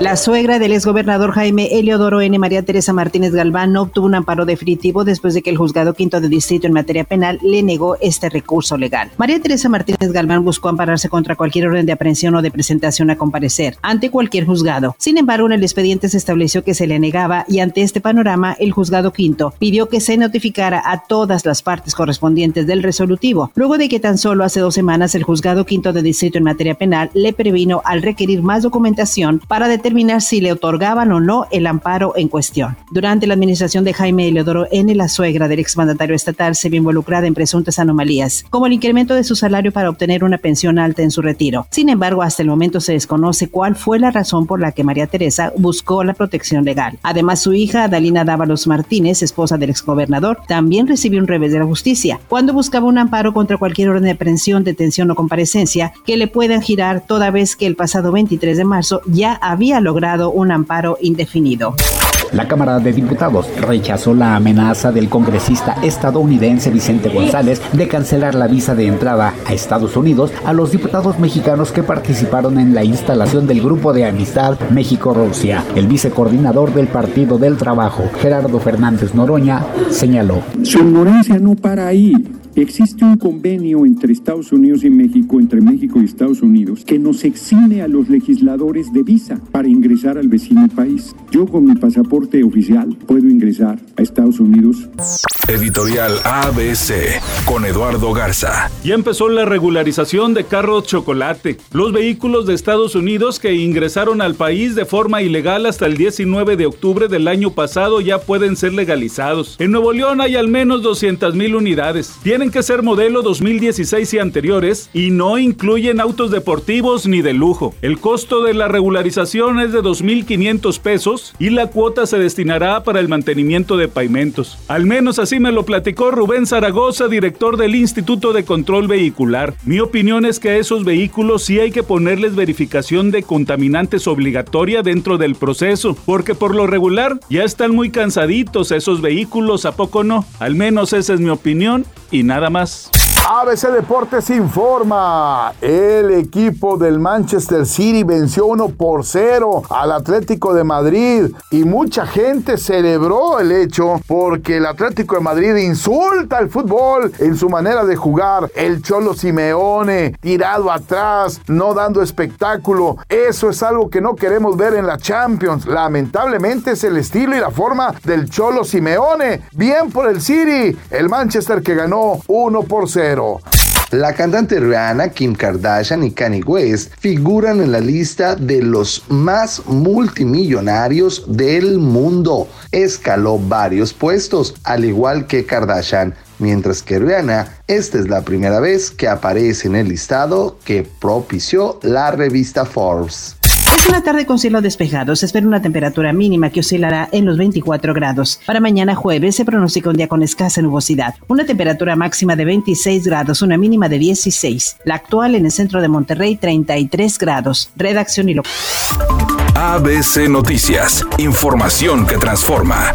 La suegra del exgobernador Jaime Eliodoro N. María Teresa Martínez Galván no obtuvo un amparo definitivo después de que el juzgado quinto de distrito en materia penal le negó este recurso legal. María Teresa Martínez Galván buscó ampararse contra cualquier orden de aprehensión o de presentación a comparecer ante cualquier juzgado. Sin embargo, en el expediente se estableció que se le negaba y ante este panorama, el juzgado quinto pidió que se notificara a todas las partes correspondientes del resolutivo, luego de que tan solo hace dos semanas el juzgado quinto de distrito en materia penal le previno al requerir más documentación para determinar determinar si le otorgaban o no el amparo en cuestión. Durante la administración de Jaime Eleodoro N., la suegra del exmandatario estatal se vio involucrada en presuntas anomalías, como el incremento de su salario para obtener una pensión alta en su retiro. Sin embargo, hasta el momento se desconoce cuál fue la razón por la que María Teresa buscó la protección legal. Además, su hija, Adalina Dávalos Martínez, esposa del exgobernador, también recibió un revés de la justicia, cuando buscaba un amparo contra cualquier orden de aprehensión, detención o comparecencia que le puedan girar toda vez que el pasado 23 de marzo ya había logrado un amparo indefinido. La Cámara de Diputados rechazó la amenaza del congresista estadounidense Vicente González de cancelar la visa de entrada a Estados Unidos a los diputados mexicanos que participaron en la instalación del Grupo de Amistad México-Rusia. El vicecoordinador del Partido del Trabajo, Gerardo Fernández Noroña, señaló. Su ignorancia no para ahí. Existe un convenio entre Estados Unidos y México, entre México y Estados Unidos, que nos exime a los legisladores de visa para ingresar al vecino país. Yo con mi pasaporte oficial puedo ingresar a Estados Unidos. Editorial ABC con Eduardo Garza. Ya empezó la regularización de carros chocolate. Los vehículos de Estados Unidos que ingresaron al país de forma ilegal hasta el 19 de octubre del año pasado ya pueden ser legalizados. En Nuevo León hay al menos 200 mil unidades. Tienen que ser modelo 2016 y anteriores y no incluyen autos deportivos ni de lujo. El costo de la regularización es de 2.500 pesos y la cuota se destinará para el mantenimiento de pavimentos. Al menos así me lo platicó Rubén Zaragoza, director del Instituto de Control Vehicular. Mi opinión es que a esos vehículos sí hay que ponerles verificación de contaminantes obligatoria dentro del proceso, porque por lo regular ya están muy cansaditos esos vehículos, ¿a poco no? Al menos esa es mi opinión y nada más. ABC Deportes informa. El equipo del Manchester City venció 1 por 0 al Atlético de Madrid y mucha gente celebró el hecho porque el Atlético de Madrid insulta al fútbol en su manera de jugar. El Cholo Simeone tirado atrás, no dando espectáculo. Eso es algo que no queremos ver en la Champions. Lamentablemente es el estilo y la forma del Cholo Simeone. Bien por el City, el Manchester que ganó 1 por 0. La cantante Rihanna, Kim Kardashian y Kanye West figuran en la lista de los más multimillonarios del mundo. Escaló varios puestos, al igual que Kardashian, mientras que Rihanna, esta es la primera vez que aparece en el listado que propició la revista Forbes. Es una tarde con cielo despejado. Se espera una temperatura mínima que oscilará en los 24 grados. Para mañana jueves se pronostica un día con escasa nubosidad. Una temperatura máxima de 26 grados, una mínima de 16. La actual en el centro de Monterrey, 33 grados. Redacción y lo. ABC Noticias. Información que transforma.